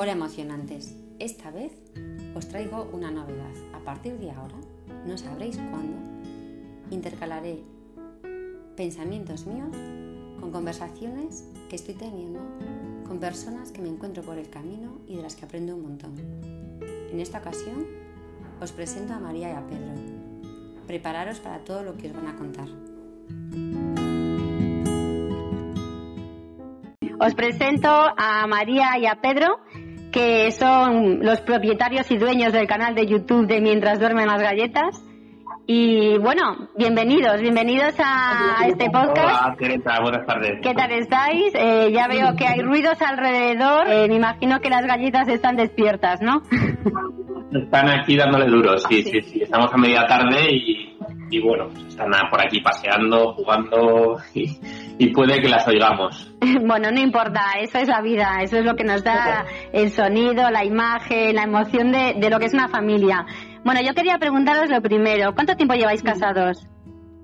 Hola emocionantes, esta vez os traigo una novedad. A partir de ahora, no sabréis cuándo, intercalaré pensamientos míos con conversaciones que estoy teniendo con personas que me encuentro por el camino y de las que aprendo un montón. En esta ocasión os presento a María y a Pedro. Prepararos para todo lo que os van a contar. Os presento a María y a Pedro, que son los propietarios y dueños del canal de YouTube de Mientras duermen las galletas. Y bueno, bienvenidos, bienvenidos a, este podcast. Hola, Teresa, buenas tardes. ¿Qué tal estáis? Eh, ya veo que hay ruidos alrededor. Eh, me imagino que las galletas están despiertas, ¿no? Están aquí dándole duro, sí, sí, sí. Estamos a media tarde y, y bueno, están por aquí paseando, jugando y, y puede que las oigamos. Bueno, no importa, eso es la vida, eso es lo que nos da el sonido, la imagen, la emoción de, de lo que es una familia. Bueno, yo quería preguntaros lo primero, ¿cuánto tiempo lleváis casados?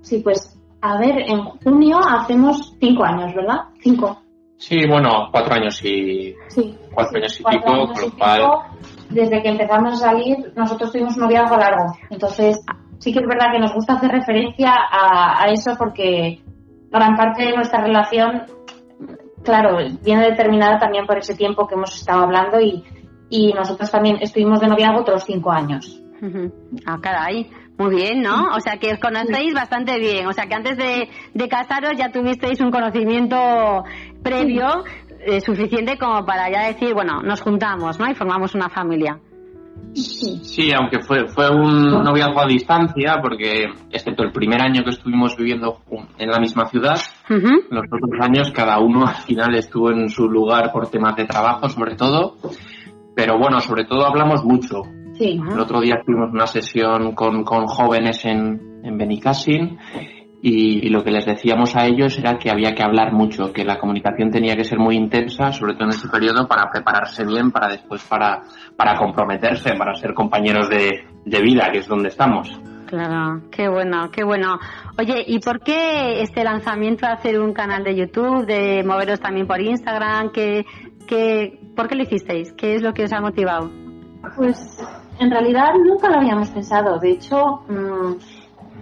Sí, pues, a ver, en junio hacemos cinco años, ¿verdad? Cinco. Sí, bueno, cuatro años y Sí. cuatro años y Cuatro pico, años con lo cual Desde que empezamos a salir, nosotros tuvimos un noviazgo largo. Entonces, sí que es verdad que nos gusta hacer referencia a, a eso porque gran parte de nuestra relación, claro, viene determinada también por ese tiempo que hemos estado hablando y, y nosotros también estuvimos de noviazgo otros cinco años. Ah, caray, muy bien, ¿no? O sea que os conocéis bastante bien, o sea que antes de, de casaros ya tuvisteis un conocimiento previo eh, suficiente como para ya decir, bueno, nos juntamos, ¿no? Y formamos una familia. Sí. sí, aunque fue, fue un noviazgo a distancia, porque excepto el primer año que estuvimos viviendo en la misma ciudad, los otros años cada uno al final estuvo en su lugar por temas de trabajo sobre todo, pero bueno, sobre todo hablamos mucho. Sí. El otro día tuvimos una sesión con, con jóvenes en, en Benicassin y, y lo que les decíamos a ellos era que había que hablar mucho, que la comunicación tenía que ser muy intensa, sobre todo en ese periodo, para prepararse bien, para después para, para comprometerse, para ser compañeros de, de vida, que es donde estamos. Claro, qué bueno, qué bueno. Oye, ¿y por qué este lanzamiento de hacer un canal de YouTube, de moveros también por Instagram? ¿Qué, qué, ¿Por qué lo hicisteis? ¿Qué es lo que os ha motivado? Pues en realidad nunca lo habíamos pensado. De hecho, mm,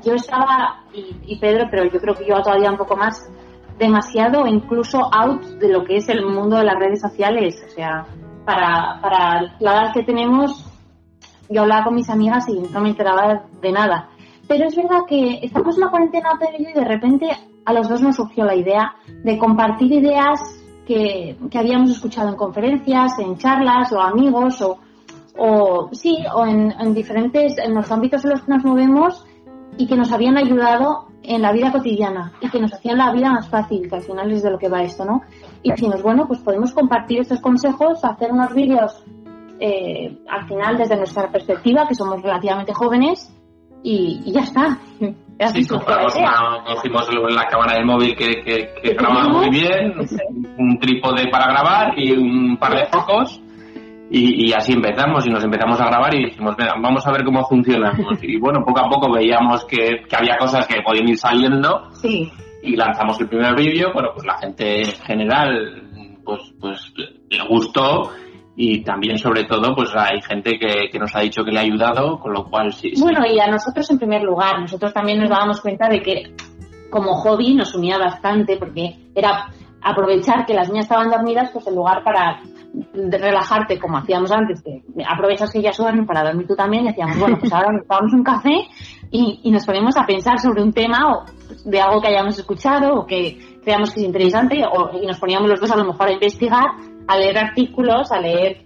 yo estaba, y, y Pedro, pero yo creo que yo todavía un poco más, demasiado incluso out de lo que es el mundo de las redes sociales. O sea, para, para la edad que tenemos, yo hablaba con mis amigas y no me enteraba de nada. Pero es verdad que estamos en la cuarentena Pedro y y de repente a los dos nos surgió la idea de compartir ideas que, que habíamos escuchado en conferencias, en charlas o amigos o, o sí, o en diferentes, en los ámbitos en los que nos movemos y que nos habían ayudado en la vida cotidiana y que nos hacían la vida más fácil, que al final es de lo que va esto, ¿no? Y dijimos, bueno, pues podemos compartir estos consejos, hacer unos vídeos eh, al final desde nuestra perspectiva, que somos relativamente jóvenes, y, y ya está. Sí, compramos una- cogimos la cámara del móvil que, que, que grababa muy bien, un trípode para grabar y un par de focos. Y, y así empezamos y nos empezamos a grabar y dijimos, "Venga, vamos a ver cómo funcionamos. Y bueno, poco a poco veíamos que, que había cosas que podían ir saliendo Sí, y lanzamos el primer vídeo. Bueno, pues la gente en general pues, pues le gustó y también sobre todo pues hay gente que, que nos ha dicho que le ha ayudado, con lo cual sí. Bueno, y a nosotros en primer lugar, nosotros también nos dábamos cuenta de que como hobby nos unía bastante porque era aprovechar que las niñas estaban dormidas, pues en lugar para relajarte como hacíamos antes, que aprovechas que ellas duermen para dormir tú también, y decíamos, bueno, pues ahora nos tomamos un café y, y nos ponemos a pensar sobre un tema o de algo que hayamos escuchado o que creamos que es interesante o, y nos poníamos los dos a lo mejor a investigar, a leer artículos, a leer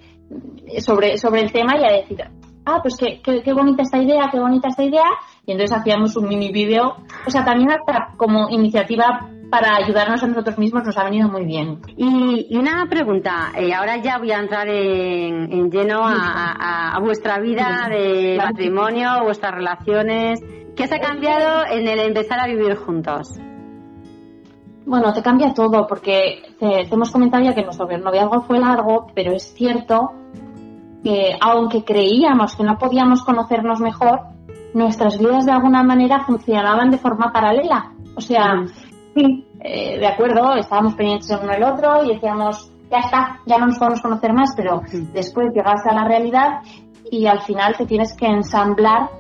sobre, sobre el tema y a decir, ah, pues qué, qué, qué bonita esta idea, qué bonita esta idea. Y entonces hacíamos un mini vídeo. O sea, también hasta como iniciativa para ayudarnos a nosotros mismos nos ha venido muy bien. Y, y una pregunta, eh, ahora ya voy a entrar en, en lleno a, a- a vuestra vida de matrimonio, vuestras relaciones. ¿Qué se ha cambiado en el empezar a vivir juntos? Bueno, te cambia todo porque te, te hemos comentado ya que nuestro noviazgo fue largo, pero es cierto que aunque creíamos que no podíamos conocernos mejor, nuestras vidas de alguna manera funcionaban de forma paralela. O sea, sí, eh, de acuerdo, estábamos pendientes el uno del otro y decíamos, ¿qué ya está, ya no nos podemos conocer más, pero después llegas a la realidad y al final te tienes que ensamblar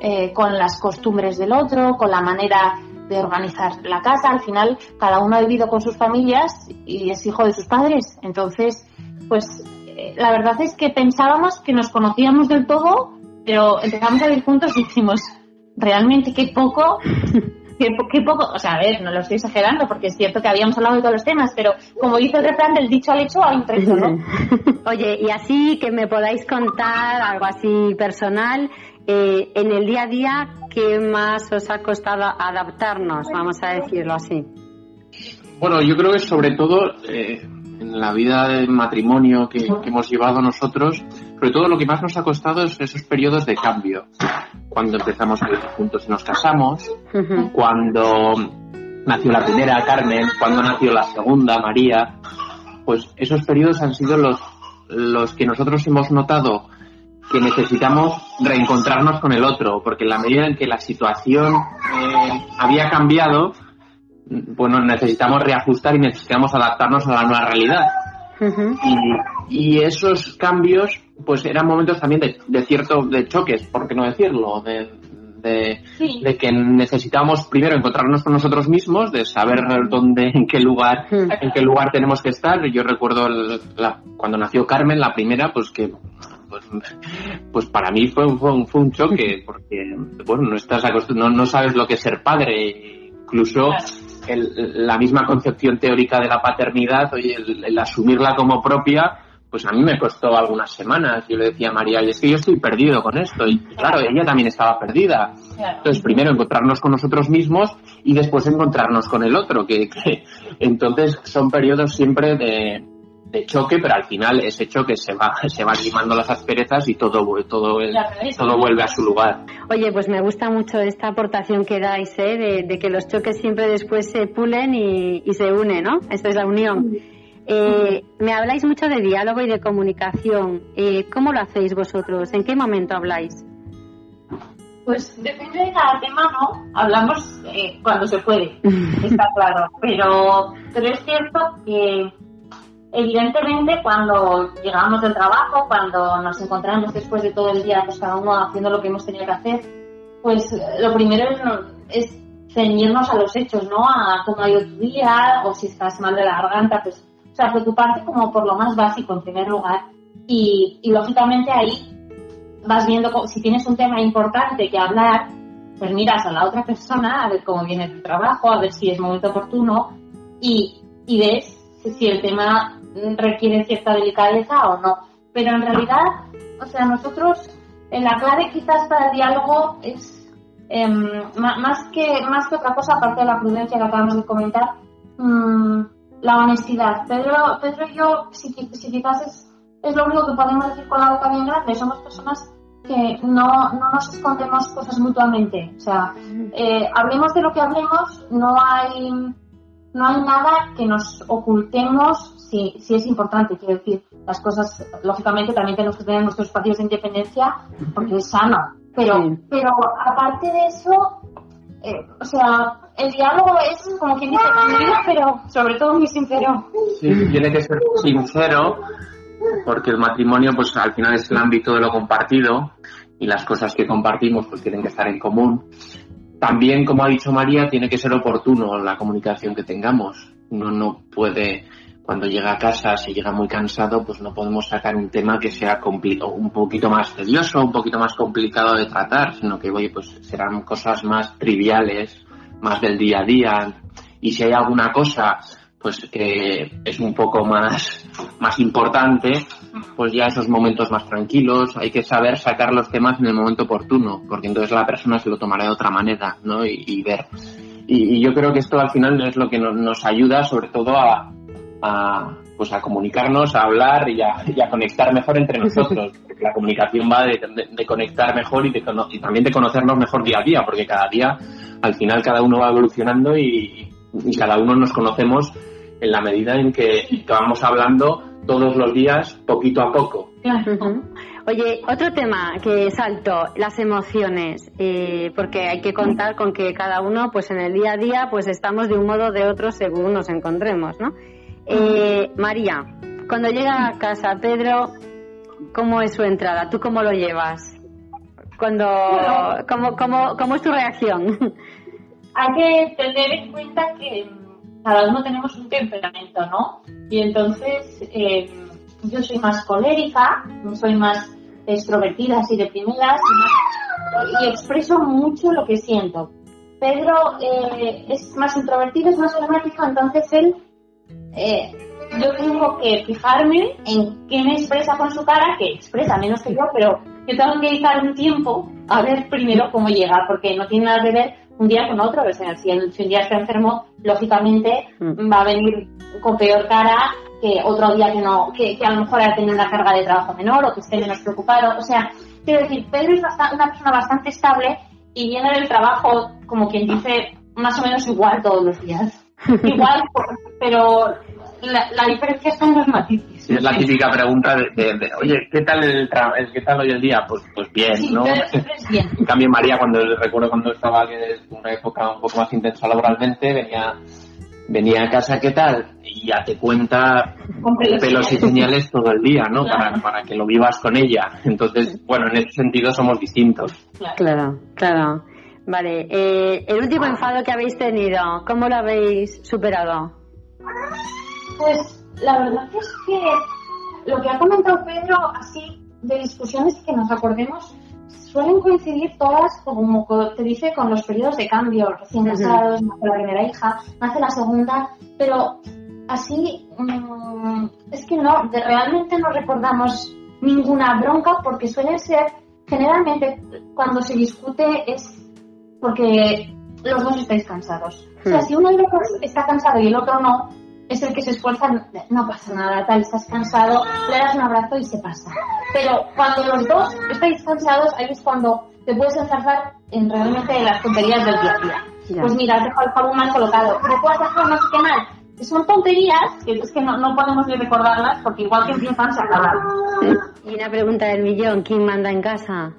eh, con las costumbres del otro, con la manera de organizar la casa. Al final, cada uno ha vivido con sus familias y es hijo de sus padres. Entonces, pues eh, la verdad es que pensábamos que nos conocíamos del todo, pero empezamos a vivir juntos y dijimos, realmente qué poco Qué, poco, o sea, a ver, no lo estoy exagerando porque es cierto que habíamos hablado de todos los temas, pero como dice el refrán del dicho al hecho hay un trecho, ¿no? Oye, y así que me podáis contar algo así personal, eh, en el día a día, ¿qué más os ha costado adaptarnos, vamos a decirlo así? Bueno, yo creo que sobre todo eh, en la vida de matrimonio que, hemos llevado nosotros, sobre todo lo que más nos ha costado es esos periodos de cambio. Cuando empezamos a vivir juntos y nos casamos, cuando nació la primera Carmen, cuando nació la segunda María, pues esos periodos han sido los, los que nosotros hemos notado que necesitamos reencontrarnos con el otro, porque en la medida en que la situación eh, había cambiado, bueno, necesitamos reajustar y necesitamos adaptarnos a la nueva realidad. Y, esos cambios, pues eran momentos también de, cierto, de choques, por qué no decirlo, de, de, que necesitamos primero encontrarnos con nosotros mismos, de saber dónde, en qué lugar, en qué lugar tenemos que estar. Yo recuerdo cuando nació Carmen, la primera, pues que pues, pues para mí fue, un, fue un choque, porque bueno, no estás no, no sabes lo que es ser padre, incluso la misma concepción teórica de la paternidad, oye, el, asumirla como propia, pues a mí me costó algunas semanas. Yo le decía a María, y es que yo estoy perdido con esto. Y claro, ella también estaba perdida. Entonces, primero encontrarnos con nosotros mismos y después encontrarnos con el otro. que entonces son periodos siempre de, de choque, pero al final ese choque se va, se van limando las asperezas y todo, todo, todo vuelve a su lugar. Oye, pues me gusta mucho esta aportación que dais, ¿eh? de, que los choques siempre después se pulen y, se unen, ¿no? Esta es la unión. Eh, me habláis mucho de diálogo y de comunicación. Eh, ¿Cómo lo hacéis vosotros? ¿En qué momento habláis? Pues depende de cada tema, ¿no? Hablamos eh, cuando se puede, está claro. Pero, pero es cierto que Evidentemente, cuando llegamos del trabajo, cuando nos encontramos después de todo el día, pues cada uno haciendo lo que hemos tenido que hacer, pues lo primero es, ceñirnos a los hechos, ¿no? A cómo ha ido tu día, o si estás mal de la garganta, pues, o sea, preocuparte como por lo más básico en primer lugar. Y, y lógicamente ahí vas viendo si tienes un tema importante que hablar, pues miras a la otra persona a ver cómo viene tu trabajo, a ver si es momento oportuno y, y ves si el tema requiere cierta delicadeza o no. Pero en realidad, o sea, nosotros, en la clave quizás para el diálogo es em, más, que, más que otra cosa, aparte de la prudencia que acabamos de comentar, mm, la honestidad. Pedro, Pedro y yo, si, si quizás es, es lo único que podemos decir con la boca bien grande, somos personas que no, no nos escondemos cosas mutuamente. O sea, eh, hablemos de lo que hablemos, no hay, no hay nada que nos ocultemos sí, sí es importante, quiero decir, las cosas, lógicamente también tenemos que tener nuestros espacios de independencia porque es sano, pero, pero aparte de eso, eh, o sea, el diálogo es como quien dice pero sobre todo muy sincero. Sí, tiene que ser sincero porque el matrimonio pues al final es el ámbito de lo compartido y las cosas que compartimos pues tienen que estar en común. También, como ha dicho María, tiene que ser oportuno la comunicación que tengamos. Uno no puede cuando llega a casa, si llega muy cansado, pues no podemos sacar un tema que sea un poquito más tedioso, un poquito más complicado de tratar, sino que, oye, pues serán cosas más triviales, más del día a día. Y si hay alguna cosa, pues que es un poco más, más importante, pues ya esos momentos más tranquilos, hay que saber sacar los temas en el momento oportuno, porque entonces la persona se lo tomará de otra manera, ¿no? Y, ver. Y, yo creo que esto al final es lo que nos ayuda sobre todo a, a, pues a comunicarnos, a hablar y a, conectar mejor entre nosotros. Porque la comunicación va de, conectar mejor y, también de conocernos mejor día a día, porque cada día, al final, cada uno va evolucionando y, cada uno nos conocemos en la medida en que, vamos hablando todos los días, poquito a poco. Oye, otro tema que salto, las emociones, eh, porque hay que contar con que cada uno, pues en el día a día, pues estamos de un modo o de otro según nos encontremos, ¿no? Eh, María, cuando llega a casa, Pedro, ¿cómo es su entrada? ¿Tú cómo lo llevas? Cuando, ¿cómo, cómo, ¿Cómo es tu reacción? Hay que tener en cuenta que cada uno tenemos un temperamento, ¿no? Y entonces eh, yo soy más colérica, soy más extrovertida así de y, expreso mucho lo que siento. Pedro eh, es más introvertido, es más flemático, entonces él, eh, yo tengo que fijarme en qué me expresa con su cara, que expresa menos que yo, pero yo tengo que dedicar un tiempo a ver primero cómo llega, porque no tiene nada que ver un día con otro. O sea, si, un día está enfermo, lógicamente mm. va a venir con peor cara que otro día que no, que, a lo mejor haya tenido una carga de trabajo menor o que esté menos preocupado. O sea, quiero decir, Pedro es una persona bastante estable y viene del trabajo, como quien dice, más o menos igual todos los días. igual, pero la, diferencia está en los matices. es la típica pregunta de, oye, ¿qué tal el ¿qué tal hoy el día? Pues, pues bien, ¿no? bien. en cambio, María, cuando recuerdo cuando estaba en una época un poco más intensa laboralmente, venía venía a casa, ¿qué tal? Y ya te cuenta pelos y señales todo el día, ¿no? Para, para que lo vivas con ella. Entonces, bueno, en ese sentido somos distintos. Claro, claro. Vale, eh, el último enfado que habéis tenido, ¿cómo lo habéis superado? Pues la verdad es que lo que ha comentado Pedro, así de discusiones que nos acordemos, suelen coincidir todas, como te dice, con los periodos de cambio, recién casados, nace la primera hija, nace la segunda, pero así mm, es que no, realmente no recordamos ninguna bronca porque suele ser, generalmente cuando se discute es porque los dos estáis cansados. O sea, hmm. si uno de los dos está cansado y el otro no, es el que se esfuerza, no pasa nada, tal, estás cansado, le das un abrazo y se pasa. Pero cuando los dos estáis cansados, ahí es cuando te puedes enzarzar en realmente las tonterías del día a día. Pues mira, has dejado el jabón mal colocado, pero puedes hacer no sé qué mal. Son tonterías que es que no, no podemos ni recordarlas porque igual que empiezan se acaban. Y una pregunta del millón, ¿quién manda en casa?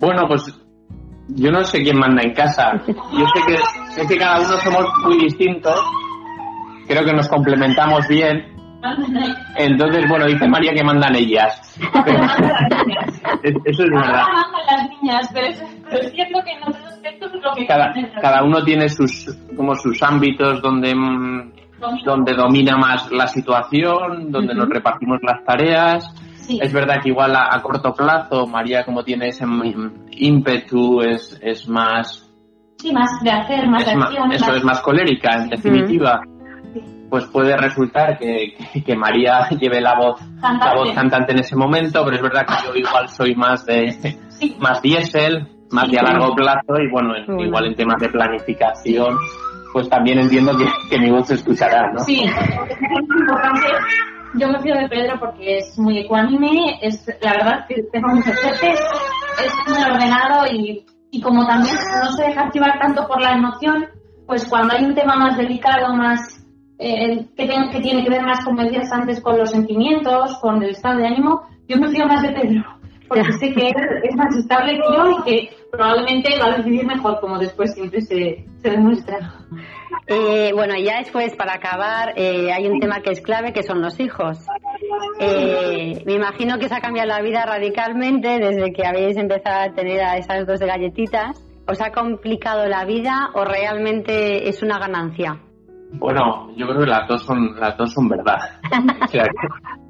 Bueno, pues yo no sé quién manda en casa. Yo sé que, sé que cada uno somos muy distintos creo que nos complementamos bien. Entonces, bueno, dice María que mandan ellas. Eso es verdad. las niñas, pero es cierto que en otros aspectos es lo que cada, cada uno tiene sus como sus ámbitos donde mm, donde domina más la situación, donde nos repartimos las tareas. Es verdad que igual a, corto plazo María como tiene ese ímpetu es, es más sí, más de hacer, más acción, eso es más colérica en definitiva pues puede resultar que, que, María lleve la voz, cantante. la voz cantante en ese momento, pero es verdad que yo igual soy más de más diésel, más de a largo plazo y bueno, igual en temas de planificación, pues también entiendo que, que mi voz se escuchará, ¿no? Sí, es importante. Yo me fío de Pedro porque es muy ecuánime, es la verdad que tengo muchos jefes, es muy ordenado y, y como también no se deja activar tanto por la emoción, pues cuando hay un tema más delicado, más eh, que, que, tiene que ver más, como decías antes, con los sentimientos, con el estado de ánimo, yo me fío más de Pedro, porque sé que él es más estable que yo y que probablemente va a decidir mejor, como después siempre se, se demuestra. Eh, bueno, ya después, para acabar, eh, hay un tema que es clave, que son los hijos. Eh, me imagino que se ha cambiado la vida radicalmente desde que habéis empezado a tener a esas dos galletitas. ¿Os ha complicado la vida o realmente es una ganancia? Bueno, yo creo que las dos son, las dos son verdad.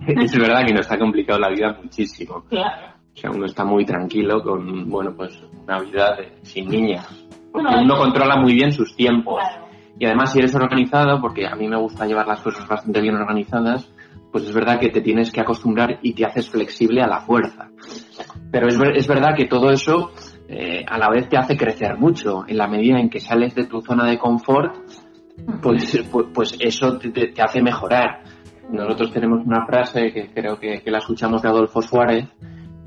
es verdad que nos ha complicado la vida muchísimo. Claro. O sea, uno está muy tranquilo con, bueno, pues una vida sin niñas. uno controla muy bien sus tiempos. Y además, si eres organizado, porque a mí me gusta llevar las cosas bastante bien organizadas, pues es verdad que te tienes que acostumbrar y te haces flexible a la fuerza. Pero es, es verdad que todo eso eh, a la vez te hace crecer mucho. En la medida en que sales de tu zona de confort, pues, pues, pues, eso te, hace mejorar. Nosotros tenemos una frase que creo que, la escuchamos de Adolfo Suárez,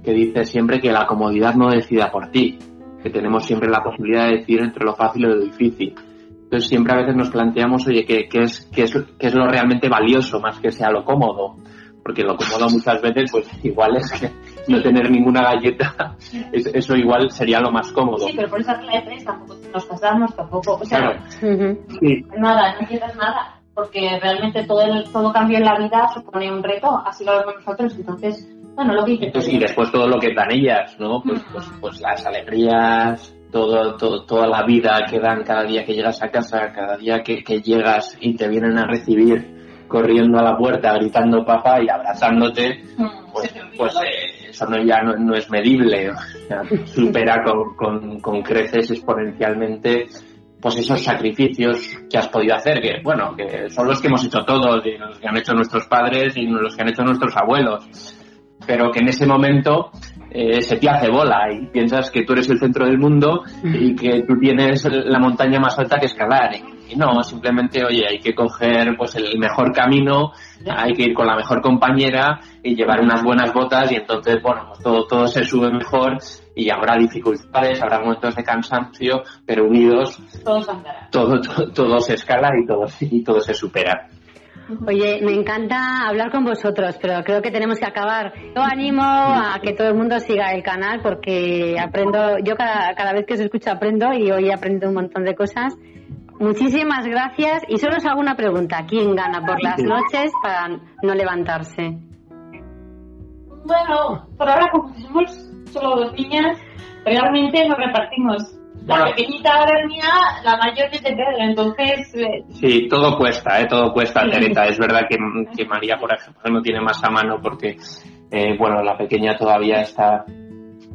que dice siempre que la comodidad no decida por ti, que tenemos siempre la posibilidad de decidir entre lo fácil y lo difícil. Entonces siempre a veces nos planteamos, oye, ¿qué, es, qué, es, qué es lo realmente valioso más que sea lo cómodo? Porque lo cómodo muchas veces, pues igual es que no tener ninguna galleta, eso igual sería lo más cómodo. Sí, pero por esas clases tampoco nos pasamos, tampoco, o sea, nada, no quieras nada. porque realmente todo, el, todo cambio en la vida supone un reto, así lo vemos nosotros, entonces, bueno, lo que entonces, Y después todo lo que dan ellas, ¿no? Pues, pues, pues las alegrías, todo, todo, toda la vida que dan cada día que llegas a casa, cada día que, que llegas y te vienen a recibir corriendo a la puerta, gritando papá y abrazándote, mm. pues, pues eh, eso no, ya no, es medible, supera con, con, con, creces exponencialmente pues esos sacrificios que has podido hacer, que bueno, que son los que hemos hecho todos, y los que han hecho nuestros padres y los que han hecho nuestros abuelos, pero que en ese momento eh, se te hace bola y piensas que tú eres el centro del mundo y que tú tienes la montaña más alta que escalar. Y no, simplemente, oye, hay que coger pues el mejor camino, hay que ir con la mejor compañera y llevar unas buenas botas y entonces, bueno, pues todo, todo se sube mejor y habrá dificultades, habrá momentos de cansancio, pero unidos todo, todo, todo, se escala y todo, y todo se supera. Oye, me encanta hablar con vosotros, pero creo que tenemos que acabar. Yo animo a que todo el mundo siga el canal porque aprendo, yo cada, cada vez que os escucho aprendo y hoy aprendo un montón de cosas. Muchísimas gracias y solo os hago una pregunta. ¿Quién gana por las noches para no levantarse? Bueno, por ahora como somos solo dos niñas, realmente nos repartimos. La pequeñita ahora es mía, la mayor es de Pedro, entonces... Eh, sí, todo cuesta, ¿eh? Todo cuesta, Teresa. Es verdad que, que, María, por ejemplo, no tiene más a mano porque, eh, bueno, la pequeña todavía está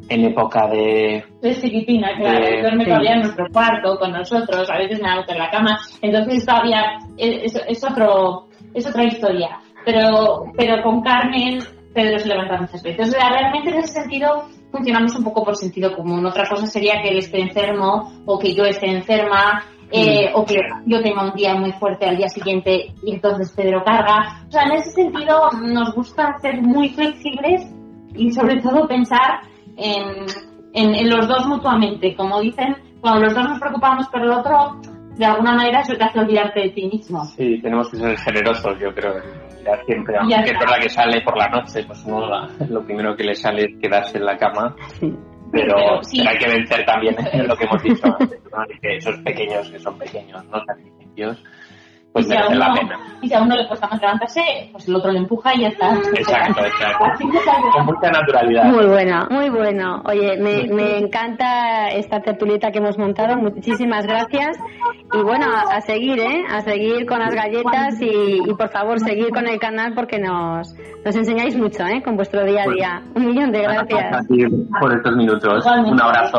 en época de... Es chiquitina, claro. duerme todavía en nuestro cuarto con nosotros, a veces me hago en la cama. Entonces todavía es, es, otro, es otra historia. Pero, pero con Carmen, Pedro se levanta muchas veces. O sea, realmente en ese sentido funcionamos un poco por sentido común. Otra cosa sería que él esté enfermo o que yo esté enferma. Eh, o que yo tenga un día muy fuerte al día siguiente y entonces Pedro carga. O sea, en ese sentido nos gusta ser muy flexibles y sobre todo pensar en, en, los dos mutuamente. Como dicen, cuando los dos nos preocupamos por el otro, de alguna manera eso te hace olvidarte de ti mismo. Sí, tenemos que ser generosos, yo creo. Mirar siempre, aunque es verdad que sale por la noche, pues uno lo primero que le sale es quedarse en la cama. Pero, hay que vencer también lo que hemos dicho antes, que esos pequeños que son pequeños, no sacrificios, pues y merece la pena. Y si a uno le cuesta más levantarse, pues el otro le empuja y ya está. Exacto, exacto. Con mucha naturalidad. Muy bueno, muy bueno. Oye, me, me encanta esta tertulieta que hemos montado. Muchísimas gracias. Y bueno, a, seguir, ¿eh? A seguir con las galletas y, y, por favor seguir con el canal porque nos, nos enseñáis mucho, ¿eh? Con vuestro día a día. Un millón de gracias. por estos minutos. Un abrazo.